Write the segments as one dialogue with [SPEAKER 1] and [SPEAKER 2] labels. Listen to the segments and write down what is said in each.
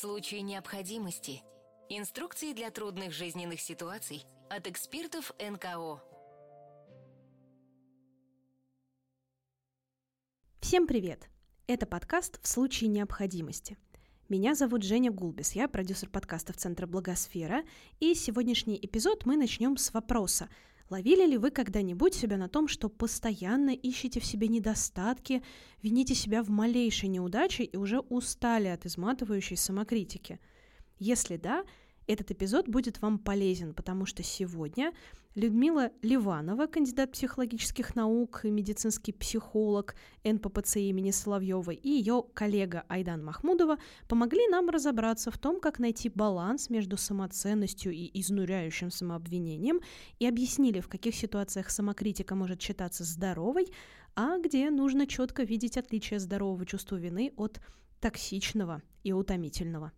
[SPEAKER 1] случае необходимости. Инструкции для трудных жизненных ситуаций от экспертов НКО.
[SPEAKER 2] Всем привет! Это подкаст «В случае необходимости». Меня зовут Женя Гулбис, я продюсер подкастов Центра Благосфера, и сегодняшний эпизод мы начнем с вопроса – Ловили ли вы когда-нибудь себя на том, что постоянно ищете в себе недостатки, вините себя в малейшей неудаче и уже устали от изматывающей самокритики? Если да, этот эпизод будет вам полезен, потому что сегодня Людмила Ливанова, кандидат психологических наук и медицинский психолог НППЦ имени Соловьева, и ее коллега Айдан Махмудова помогли нам разобраться в том, как найти баланс между самоценностью и изнуряющим самообвинением, и объяснили, в каких ситуациях самокритика может считаться здоровой, а где нужно четко видеть отличие здорового чувства вины от токсичного и утомительного.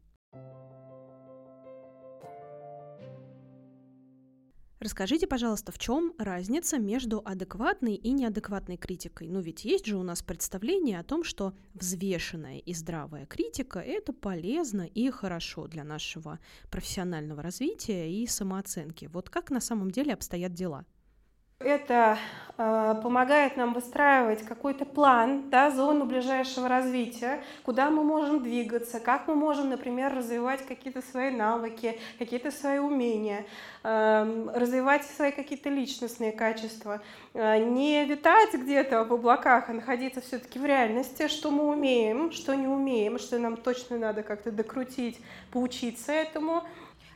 [SPEAKER 2] Расскажите, пожалуйста, в чем разница между адекватной и неадекватной критикой? Ну ведь есть же у нас представление о том, что взвешенная и здравая критика – это полезно и хорошо для нашего профессионального развития и самооценки. Вот как на самом деле обстоят дела?
[SPEAKER 3] Это э, помогает нам выстраивать какой-то план, да, зону ближайшего развития, куда мы можем двигаться, как мы можем, например, развивать какие-то свои навыки, какие-то свои умения, э, развивать свои какие-то личностные качества. Э, не витать где-то в облаках, а находиться все-таки в реальности, что мы умеем, что не умеем, что нам точно надо как-то докрутить, поучиться этому.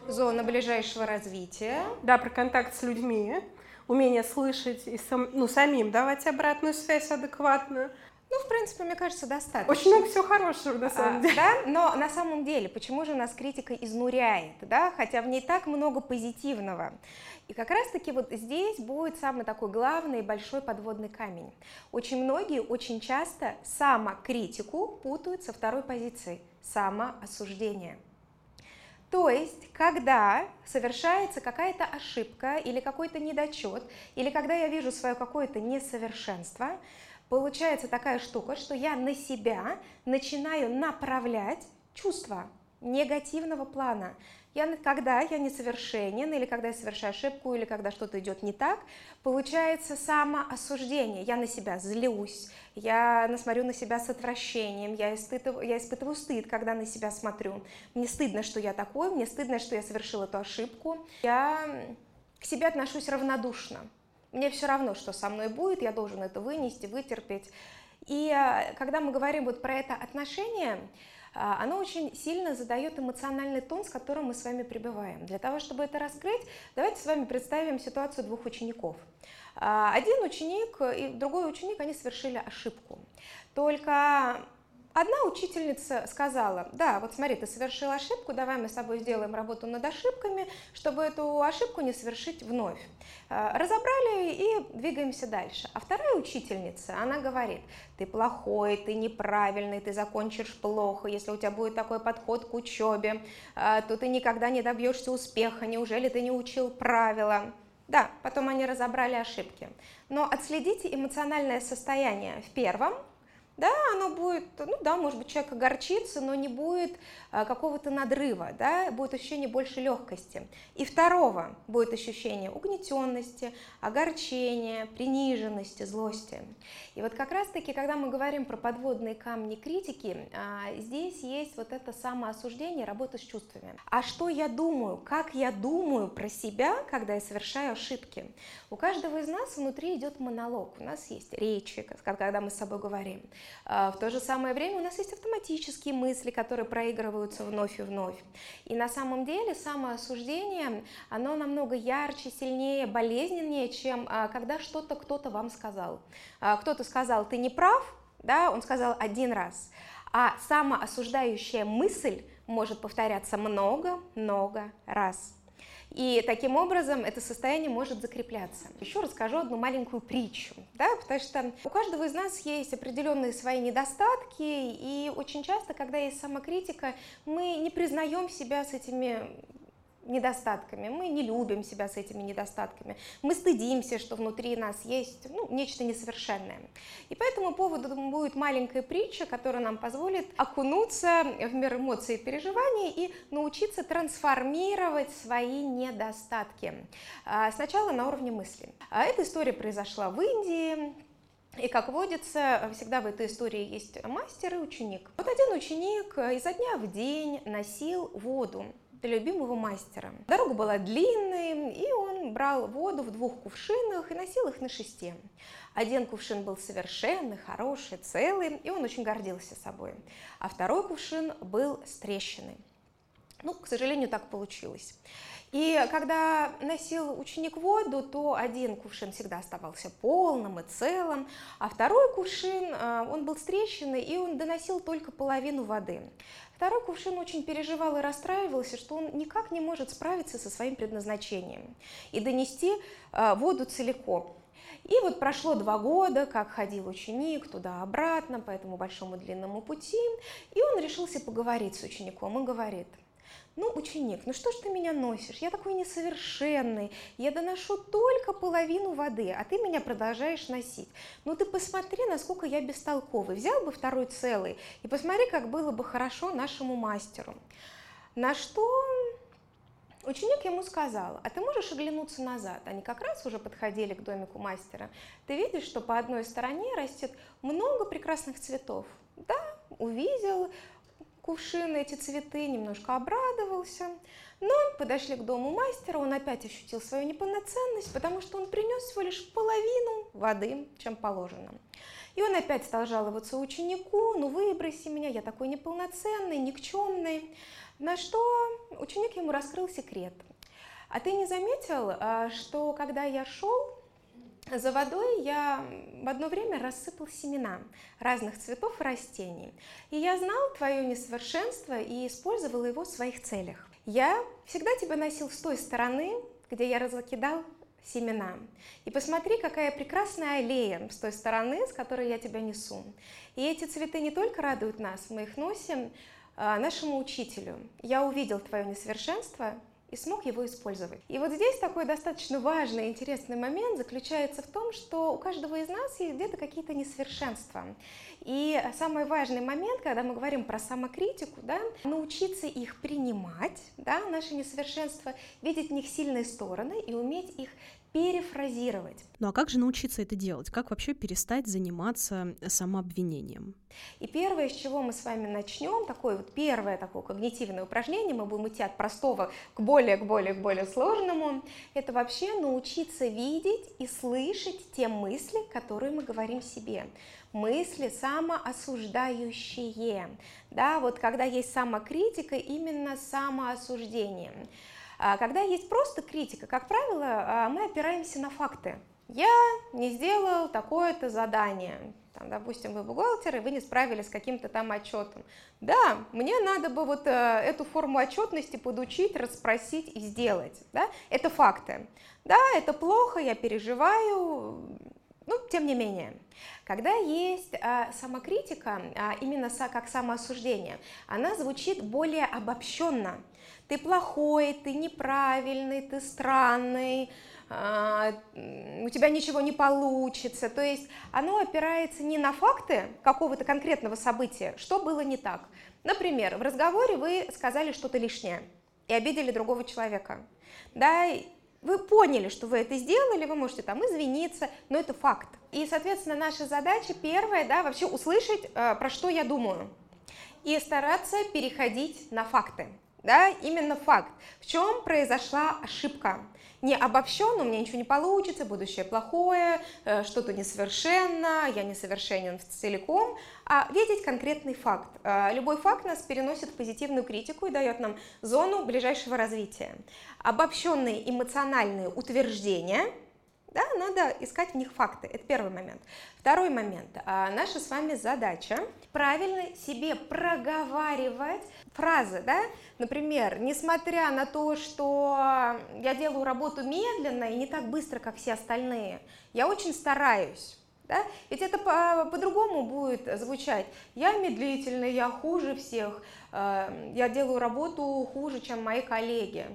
[SPEAKER 4] Зона ближайшего развития.
[SPEAKER 3] Да, про контакт с людьми умение слышать и сам, ну, самим давать обратную связь адекватную.
[SPEAKER 4] Ну, в принципе, мне кажется, достаточно.
[SPEAKER 3] Очень много всего хорошего, на самом а, деле.
[SPEAKER 4] Да, но на самом деле, почему же нас критика изнуряет, да, хотя в ней так много позитивного. И как раз-таки вот здесь будет самый такой главный большой подводный камень. Очень многие очень часто самокритику путают со второй позицией – самоосуждение. То есть, когда совершается какая-то ошибка или какой-то недочет, или когда я вижу свое какое-то несовершенство, получается такая штука, что я на себя начинаю направлять чувства негативного плана. Я, когда я несовершенен, или когда я совершаю ошибку, или когда что-то идет не так, получается самоосуждение. Я на себя злюсь, я смотрю на себя с отвращением, я испытываю, я испытываю стыд, когда на себя смотрю. Мне стыдно, что я такой, мне стыдно, что я совершил эту ошибку. Я к себе отношусь равнодушно. Мне все равно, что со мной будет, я должен это вынести, вытерпеть. И э, когда мы говорим вот про это отношение, оно очень сильно задает эмоциональный тон, с которым мы с вами пребываем. Для того, чтобы это раскрыть, давайте с вами представим ситуацию двух учеников. А, один ученик и другой ученик, они совершили ошибку. Только Одна учительница сказала, да, вот смотри, ты совершил ошибку, давай мы с тобой сделаем работу над ошибками, чтобы эту ошибку не совершить вновь. Э, разобрали и двигаемся дальше. А вторая учительница, она говорит, ты плохой, ты неправильный, ты закончишь плохо, если у тебя будет такой подход к учебе, э, то ты никогда не добьешься успеха, неужели ты не учил правила? Да, потом они разобрали ошибки. Но отследите эмоциональное состояние в первом да, оно будет, ну да, может быть, человек огорчится, но не будет а, какого-то надрыва, да, будет ощущение больше легкости. И второго будет ощущение угнетенности, огорчения, приниженности, злости. И вот как раз-таки, когда мы говорим про подводные камни критики, а, здесь есть вот это самоосуждение, работа с чувствами. А что я думаю, как я думаю про себя, когда я совершаю ошибки? У каждого из нас внутри идет монолог, у нас есть речи, когда мы с собой говорим. А, в то же самое время у нас есть автоматические мысли, которые проигрываются вновь и вновь. И на самом деле самоосуждение, оно намного ярче, сильнее, болезненнее, чем а, когда что-то кто-то вам сказал. А, кто-то сказал, ты не прав, да, он сказал один раз. А самоосуждающая мысль может повторяться много-много раз. И таким образом это состояние может закрепляться. Еще расскажу одну маленькую притчу, да, потому что у каждого из нас есть определенные свои недостатки, и очень часто, когда есть самокритика, мы не признаем себя с этими недостатками. Мы не любим себя с этими недостатками. Мы стыдимся, что внутри нас есть ну, нечто несовершенное. И по этому поводу будет маленькая притча, которая нам позволит окунуться в мир эмоций и переживаний и научиться трансформировать свои недостатки. А, сначала на уровне мысли. А эта история произошла в Индии, и, как водится, всегда в этой истории есть мастер и ученик. Вот один ученик изо дня в день носил воду любимого мастера. Дорога была длинной, и он брал воду в двух кувшинах и носил их на шесте. Один кувшин был совершенный, хороший, целый, и он очень гордился собой. А второй кувшин был с трещиной. Ну, к сожалению, так получилось. И когда носил ученик воду, то один кувшин всегда оставался полным и целым, а второй кувшин, а, он был с трещиной, и он доносил только половину воды. Второй кувшин очень переживал и расстраивался, что он никак не может справиться со своим предназначением и донести а, воду целиком. И вот прошло два года, как ходил ученик туда-обратно по этому большому длинному пути, и он решился поговорить с учеником и говорит – ну, ученик, ну что ж ты меня носишь? Я такой несовершенный, я доношу только половину воды, а ты меня продолжаешь носить. Ну ты посмотри, насколько я бестолковый. Взял бы второй целый и посмотри, как было бы хорошо нашему мастеру. На что Ученик ему сказал, а ты можешь оглянуться назад? Они как раз уже подходили к домику мастера. Ты видишь, что по одной стороне растет много прекрасных цветов. Да, увидел, кувшин, эти цветы, немножко обрадовался. Но подошли к дому мастера, он опять ощутил свою неполноценность, потому что он принес всего лишь половину воды, чем положено. И он опять стал жаловаться ученику, ну выброси меня, я такой неполноценный, никчемный. На что ученик ему раскрыл секрет. А ты не заметил, а, что когда я шел, за водой я в одно время рассыпал семена разных цветов и растений. И я знал твое несовершенство и использовал его в своих целях. Я всегда тебя носил с той стороны, где я разокидал семена. И посмотри, какая прекрасная аллея с той стороны, с которой я тебя несу. И эти цветы не только радуют нас, мы их носим а, нашему учителю. Я увидел твое несовершенство, и смог его использовать. И вот здесь такой достаточно важный, интересный момент заключается в том, что у каждого из нас есть где-то какие-то несовершенства. И самый важный момент, когда мы говорим про самокритику, да, научиться их принимать, да, наши несовершенства, видеть в них сильные стороны и уметь их перефразировать.
[SPEAKER 2] Ну а как же научиться это делать? Как вообще перестать заниматься самообвинением?
[SPEAKER 4] И первое, с чего мы с вами начнем, такое вот первое такое когнитивное упражнение, мы будем идти от простого к более, к более, к более сложному, это вообще научиться видеть и слышать те мысли, которые мы говорим себе мысли самоосуждающие. Да, вот когда есть самокритика, именно самоосуждение. А когда есть просто критика, как правило, а, мы опираемся на факты. Я не сделал такое-то задание. Там, допустим, вы бухгалтер, и вы не справились с каким-то там отчетом. Да, мне надо бы вот э, эту форму отчетности подучить, расспросить и сделать. Да? Это факты. Да, это плохо, я переживаю, ну, тем не менее. Когда есть а, самокритика, а, именно со, как самоосуждение, она звучит более обобщенно ты плохой, ты неправильный, ты странный, а, у тебя ничего не получится. То есть оно опирается не на факты какого-то конкретного события, что было не так. Например, в разговоре вы сказали что-то лишнее и обидели другого человека. Да, вы поняли, что вы это сделали, вы можете там извиниться, но это факт. И, соответственно, наша задача первая, да, вообще услышать, э, про что я думаю, и стараться переходить на факты да, именно факт, в чем произошла ошибка. Не обобщенно, у меня ничего не получится, будущее плохое, э, что-то несовершенно, я несовершенен целиком, а видеть конкретный факт. Э, любой факт нас переносит в позитивную критику и дает нам зону ближайшего развития. Обобщенные эмоциональные утверждения – да, надо искать в них факты. Это первый момент. Второй момент. А, наша с вами задача правильно себе проговаривать фразы, да, например, несмотря на то, что я делаю работу медленно и не так быстро, как все остальные, я очень стараюсь, да? Ведь это по-другому по будет звучать. Я медлительный, я хуже всех, э, я делаю работу хуже, чем мои коллеги.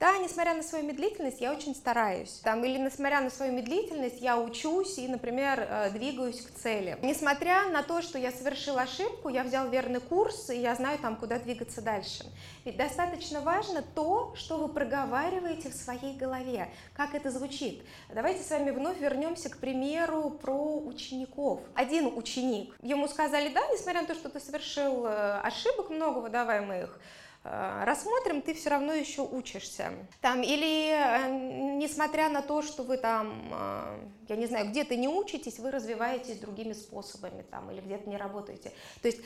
[SPEAKER 4] Да, несмотря на свою медлительность, я очень стараюсь. Там, или несмотря на свою медлительность, я учусь и, например, э, двигаюсь к цели. Несмотря на то, что я совершил ошибку, я взял верный курс, и я знаю, там, куда двигаться дальше. Ведь достаточно важно то, что вы проговариваете в своей голове, как это звучит. Давайте с вами вновь вернемся к примеру про учеников. Один ученик, ему сказали, да, несмотря на то, что ты совершил э, ошибок много выдаваемых, рассмотрим, ты все равно еще учишься. Там, или э, несмотря на то, что вы там, э, я не знаю, где-то не учитесь, вы развиваетесь другими способами там, или где-то не работаете. То есть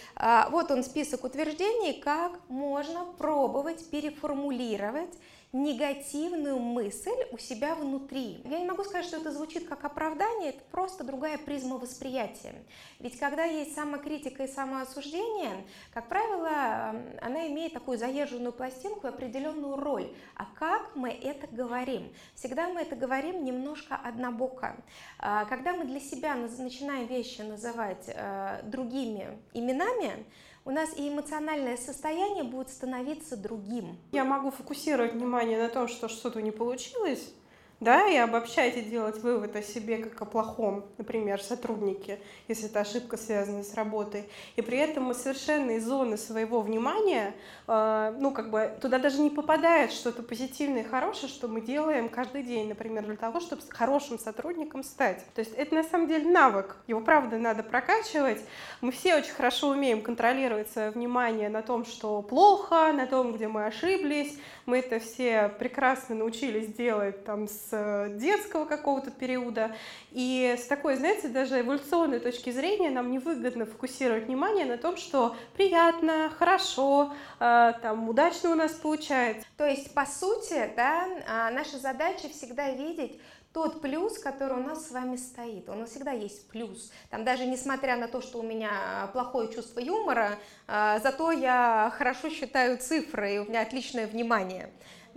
[SPEAKER 4] вот он список утверждений, как можно пробовать переформулировать негативную мысль у себя внутри. Я не могу сказать, что это звучит как оправдание, это просто другая призма восприятия. Ведь когда есть самокритика и самоосуждение, как правило, она имеет такую заезженную пластинку и определенную роль. А как мы это говорим? Всегда мы это говорим немножко однобоко. А, когда мы для себя начинаем вещи называть э, другими именами, у нас и эмоциональное состояние будет становиться другим.
[SPEAKER 3] Я могу фокусировать внимание на том, что что-то не получилось, да, и обобщать и делать вывод о себе как о плохом, например, сотруднике, если это ошибка, связанная с работой. И при этом мы совершенно из зоны своего внимания, э, ну, как бы туда даже не попадает что-то позитивное и хорошее, что мы делаем каждый день, например, для того, чтобы хорошим сотрудником стать. То есть это на самом деле навык, его правда надо прокачивать. Мы все очень хорошо умеем контролировать свое внимание на том, что плохо, на том, где мы ошиблись. Мы это все прекрасно научились делать там с с детского какого-то периода. И с такой, знаете, даже эволюционной точки зрения нам невыгодно фокусировать внимание на том, что приятно, хорошо, э, там, удачно у нас получается.
[SPEAKER 4] То есть, по сути, да, а, наша задача всегда видеть тот плюс, который у нас с вами стоит. Нас всегда есть плюс. Там даже несмотря на то, что у меня плохое чувство юмора, э, зато я хорошо считаю цифры, и у меня отличное внимание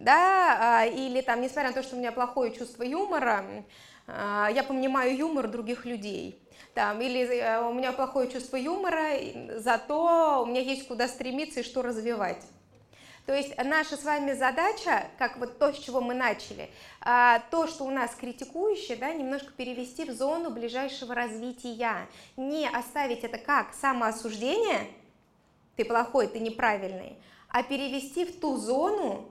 [SPEAKER 4] да, а, или там, несмотря на то, что у меня плохое чувство юмора, а, я понимаю юмор других людей. Там, или э, у меня плохое чувство юмора, зато у меня есть куда стремиться и что развивать. То есть наша с вами задача, как вот то, с чего мы начали, а, то, что у нас критикующее, да, немножко перевести в зону ближайшего развития, не оставить это как самоосуждение, ты плохой, ты неправильный, а перевести в ту зону,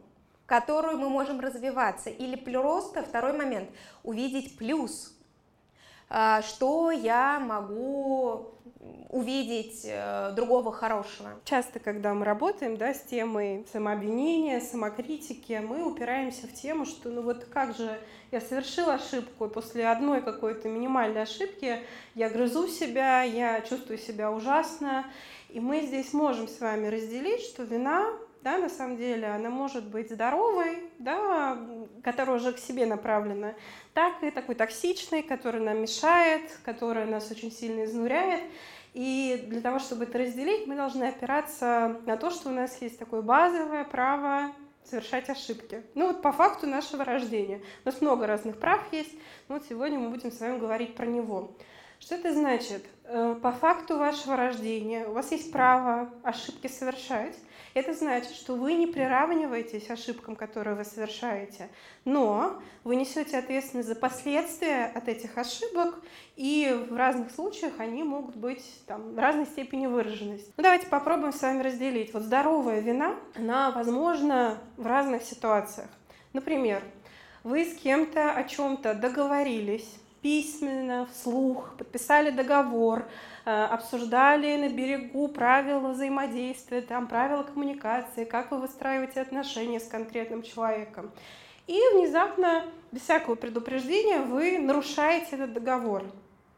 [SPEAKER 4] которую мы можем развиваться. Или просто, второй момент, увидеть плюс, а, что я могу увидеть э, другого хорошего.
[SPEAKER 3] Часто, когда мы работаем да, с темой самообвинения, самокритики, мы упираемся в тему, что ну вот как же я совершила ошибку, и после одной какой-то минимальной ошибки я грызу себя, я чувствую себя ужасно. И мы здесь можем с вами разделить, что вина да, на самом деле, она может быть здоровой, да, которая уже к себе направлена, так и такой токсичной, которая нам мешает, которая нас очень сильно изнуряет. И для того, чтобы это разделить, мы должны опираться на то, что у нас есть такое базовое право совершать ошибки. Ну вот по факту нашего рождения. У нас много разных прав есть, но вот сегодня мы будем с вами говорить про него. Что это значит? Э, по факту вашего рождения у вас есть право ошибки совершать, это значит, что вы не приравниваетесь ошибкам, которые вы совершаете, но вы несете ответственность за последствия от этих ошибок, и в разных случаях они могут быть там, разной степени выраженности. Ну, давайте попробуем с вами разделить. Вот здоровая вина, она возможна в разных ситуациях. Например, вы с кем-то о чем-то договорились, письменно, вслух, подписали договор, обсуждали на берегу правила взаимодействия, там правила коммуникации, как вы выстраиваете отношения с конкретным человеком. И внезапно, без всякого предупреждения, вы нарушаете этот договор.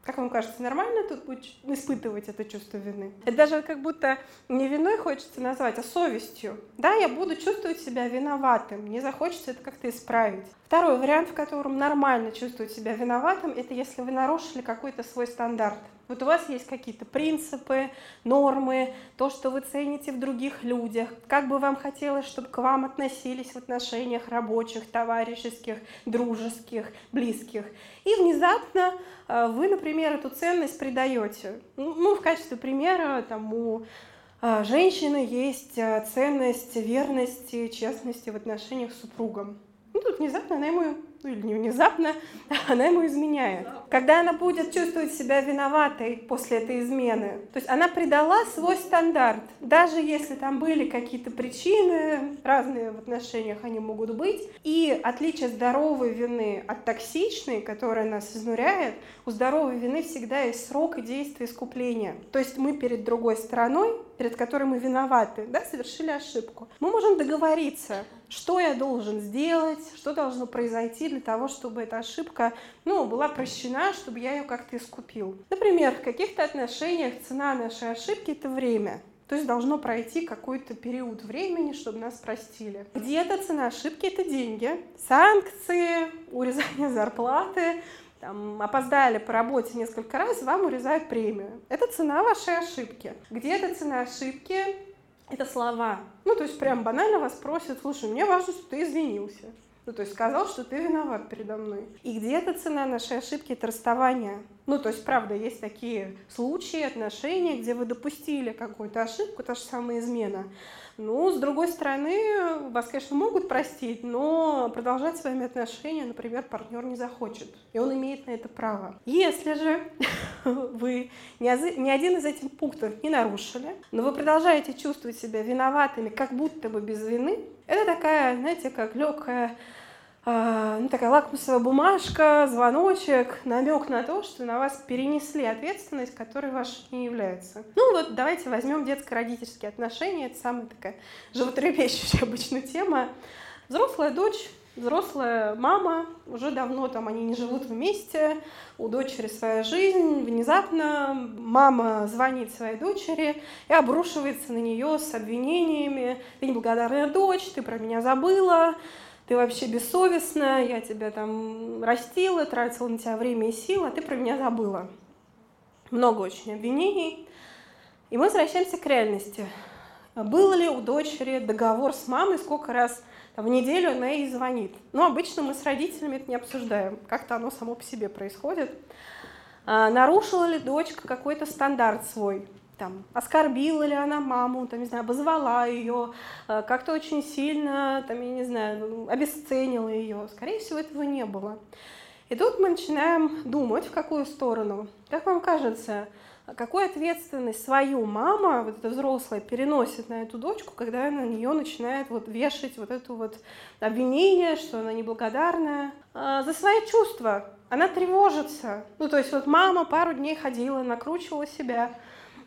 [SPEAKER 3] Как вам кажется, нормально тут испытывать это чувство вины? Это даже как будто не виной хочется назвать, а совестью. Да, я буду чувствовать себя виноватым, мне захочется это как-то исправить. Второй вариант, в котором нормально чувствовать себя виноватым, это если вы нарушили какой-то свой стандарт. Вот у вас есть какие-то принципы, нормы, то, что вы цените в других людях, как бы вам хотелось, чтобы к вам относились в отношениях рабочих, товарищеских, дружеских, близких. И внезапно э, вы, например, эту ценность придаете. Ну, ну, в качестве примера, там, у а, женщины есть а, ценность верности, честности в отношениях с супругом. Ну, тут внезапно она ему ну или не внезапно, она ему изменяет. Когда она будет чувствовать себя виноватой после этой измены, то есть она предала свой стандарт, даже если там были какие-то причины, разные в отношениях они могут быть, и отличие здоровой вины от токсичной, которая нас изнуряет, у здоровой вины всегда есть срок и действие искупления. То есть мы перед другой стороной, перед которой мы виноваты, да, совершили ошибку. Мы можем договориться, что я должен сделать, что должно произойти для того, чтобы эта ошибка ну, была прощена, чтобы я ее как-то искупил. Например, в каких-то отношениях цена нашей ошибки – это время. То есть должно пройти какой-то период времени, чтобы нас простили. Где-то цена ошибки – это деньги, санкции, урезание зарплаты, там, опоздали по работе несколько раз, вам урезают премию. Это цена вашей ошибки. Где-то цена ошибки это слова. Ну, то есть прям банально вас просят, слушай, мне важно, что ты извинился. Ну, то есть сказал, что ты виноват передо мной. И где-то цена нашей ошибки – это расставание. Ну, то есть, правда, есть такие случаи, отношения, где вы допустили какую-то ошибку, та же самая измена. Ну, с другой стороны, вас, конечно, могут простить, но продолжать с вами отношения, например, партнер не захочет, и он имеет на это право. Если же вы ни один из этих пунктов не нарушили, но вы продолжаете чувствовать себя виноватыми, как будто бы без вины, это такая, знаете, как легкая ну, такая лакмусовая бумажка, звоночек, намек на то, что на вас перенесли ответственность, которая ваша не является. Ну вот давайте возьмем детско-родительские отношения, это самая такая животрепещущая обычная тема. Взрослая дочь, взрослая мама, уже давно там они не живут вместе, у дочери своя жизнь, внезапно мама звонит своей дочери и обрушивается на нее с обвинениями, ты неблагодарная дочь, ты про меня забыла, ты вообще бессовестная, я тебя там растила, тратила на тебя время и силы, а ты про меня забыла. Много очень обвинений. И мы возвращаемся к реальности. Был ли у дочери договор с мамой, сколько раз там, в неделю она ей звонит? Ну, обычно мы с родителями это не обсуждаем, как-то оно само по себе происходит. А, нарушила ли дочка какой-то стандарт свой? Там, оскорбила ли она маму, там, не знаю, обозвала ее, э, как-то очень сильно, там, я не знаю, обесценила ее. Скорее всего, этого не было. И тут мы начинаем думать, в какую сторону. Как вам кажется, какую ответственность свою мама, вот эта взрослая, переносит на эту дочку, когда на нее начинает вот вешать вот это вот обвинение, что она неблагодарная, а, за свои чувства. Она тревожится. Ну, то есть вот мама пару дней ходила, накручивала себя,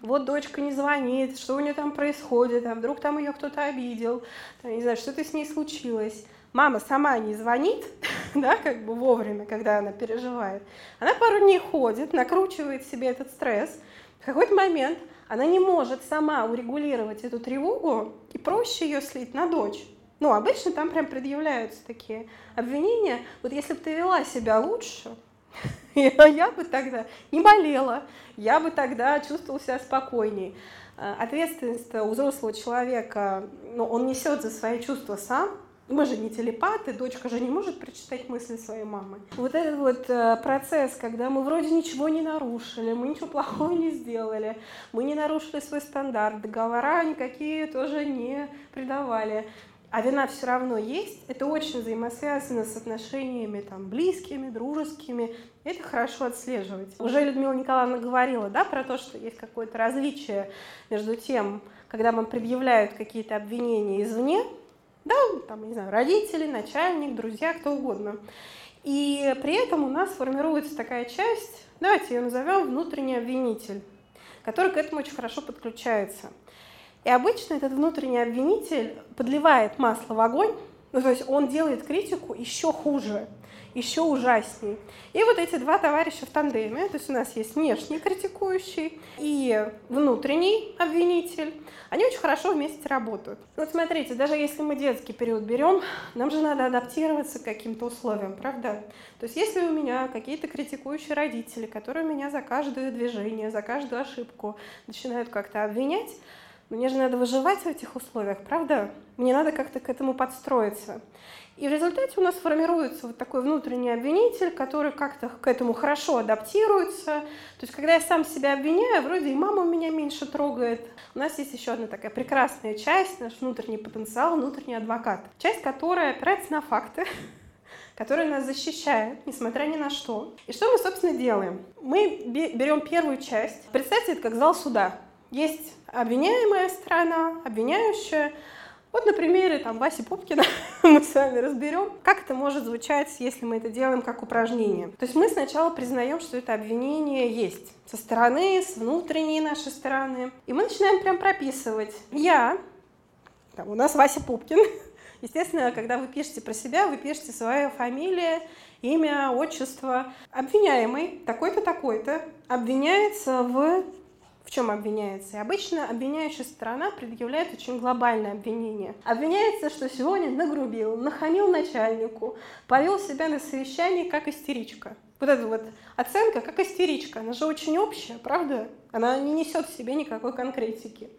[SPEAKER 3] вот дочка не звонит, что у нее там происходит, а вдруг там ее кто-то обидел, там, не знаю, что-то с ней случилось. Мама сама не звонит, да, как бы вовремя, когда она переживает. Она пару дней ходит, накручивает себе этот стресс. В какой-то момент она не может сама урегулировать эту тревогу, и проще ее слить на дочь. Ну, обычно там прям предъявляются такие обвинения. Вот если бы ты вела себя лучше, я бы тогда не болела, я бы тогда чувствовала себя спокойней. Э, ответственность у взрослого человека, ну, он несет за свои чувства сам, мы же не телепаты, дочка же не может прочитать мысли своей мамы. Вот этот вот э, процесс, когда мы вроде ничего не нарушили, мы ничего плохого не сделали, мы не нарушили свой стандарт, договора никакие тоже не придавали а вина все равно есть, это очень взаимосвязано с отношениями там, близкими, дружескими. Это хорошо отслеживать. Уже Людмила Николаевна говорила да, про то, что есть какое-то различие между тем, когда вам предъявляют какие-то обвинения извне, да, там, не знаю, родители, начальник, друзья, кто угодно. И при этом у нас формируется такая часть, давайте ее назовем внутренний обвинитель, который к этому очень хорошо подключается. И обычно этот внутренний обвинитель подливает масло в огонь, ну, то есть он делает критику еще хуже, еще ужасней. И вот эти два товарища в тандеме, то есть у нас есть внешний критикующий и внутренний обвинитель, они очень хорошо вместе работают. Вот смотрите, даже если мы детский период берем, нам же надо адаптироваться к каким-то условиям, правда? То есть если у меня какие-то критикующие родители, которые меня за каждое движение, за каждую ошибку начинают как-то обвинять, Мне же надо выживать в этих условиях, правда? Мне надо как-то к этому подстроиться. И в результате у нас формируется вот такой внутренний обвинитель, который как-то к этому хорошо адаптируется. То есть, когда я сам себя обвиняю, вроде и мама меня меньше трогает. У нас есть еще одна такая прекрасная часть, наш внутренний потенциал, внутренний адвокат. Часть, которая опирается на факты, которая нас защищает, несмотря ни на что. И что мы, собственно, делаем? Мы берем первую часть. Представьте это как зал суда. Есть обвиняемая сторона, обвиняющая, вот на примере там, Васи Пупкина мы с вами разберем, как это может звучать, если мы это делаем как упражнение. То есть мы сначала признаем, что это обвинение есть со стороны, с внутренней нашей стороны. И мы начинаем прям прописывать. Я, там, у нас Вася Пупкин, Естественно, когда вы пишете про себя, вы пишете свою фамилию, имя, отчество. Обвиняемый такой-то, такой-то обвиняется в в чем обвиняется? И обычно обвиняющая сторона предъявляет очень глобальное обвинение. Обвиняется, что сегодня нагрубил, нахамил начальнику, повел себя на совещании как истеричка. Вот эта вот оценка как истеричка, она же очень общая, правда? Она не несет в себе никакой конкретики.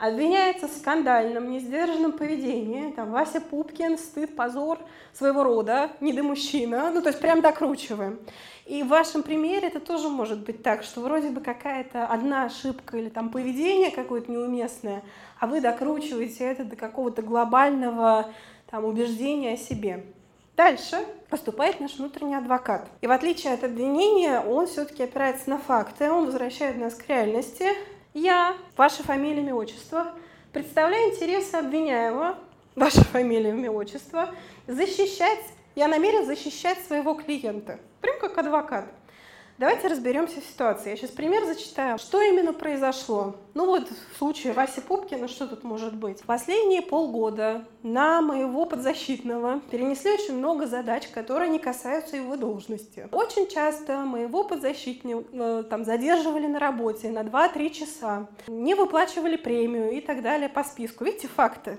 [SPEAKER 3] Обвиняется в скандальном, несдержанном поведении. Там Вася Пупкин, стыд, позор своего рода, недомужчина. Ну, то есть прям докручиваем. И в вашем примере это тоже может быть так, что вроде бы какая-то одна ошибка или там поведение какое-то неуместное, а вы докручиваете это до какого-то глобального там, убеждения о себе. Дальше поступает наш внутренний адвокат. И в отличие от обвинения, он все-таки опирается на факты, он возвращает нас к реальности. Я, ваша фамилия, имя, отчество, представляю интересы обвиняемого, ваша фамилия, имя, отчество, защищать я намерен защищать своего клиента, прям как адвокат. Давайте разберемся в ситуации. Я сейчас пример зачитаю. Что именно произошло? Ну вот в случае Васи Пупкина что тут может быть? Последние полгода на моего подзащитного перенесли очень много задач, которые не касаются его должности. Очень часто моего подзащитного э, там задерживали на работе на 2-3 часа, не выплачивали премию и так далее по списку. Видите факты?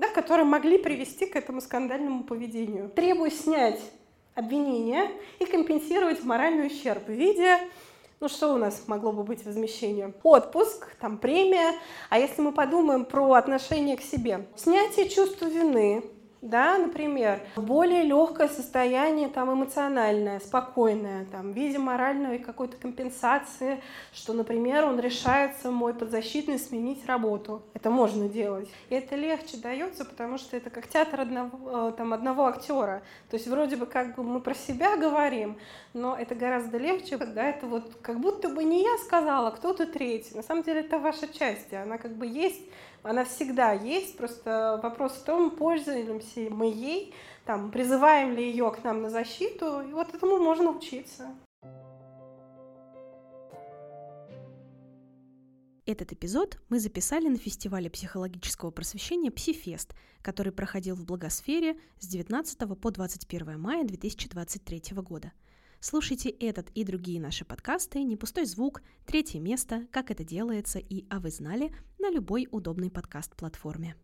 [SPEAKER 3] да, которые могли привести к этому скандальному поведению. Требую снять обвинение и компенсировать моральный ущерб в виде ну что у нас могло бы быть возмещением? Отпуск, там премия. А если мы подумаем про отношение к себе? Снятие чувства вины, да, например, более легкое состояние там эмоциональное, спокойное, там, в виде моральной какой-то компенсации, что, например, он решается, мой подзащитный, сменить работу. Это можно делать. И это легче дается, потому что это как театр одного, э, там, одного актера. То есть вроде бы как бы мы про себя говорим, но это гораздо легче, когда это вот как будто бы не я сказала, а кто-то третий. На самом деле это ваша часть, она как бы есть она всегда есть, просто вопрос в том, пользуемся мы ей, там, призываем ли ее к нам на защиту, и вот этому можно учиться.
[SPEAKER 2] Этот эпизод мы записали на фестивале психологического просвещения «Псифест», который проходил в Благосфере с 19 по 21 мая 2023 года – Слушайте этот и другие наши подкасты «Не пустой звук», «Третье место», «Как это делается» и «А вы знали» на любой удобной подкаст-платформе.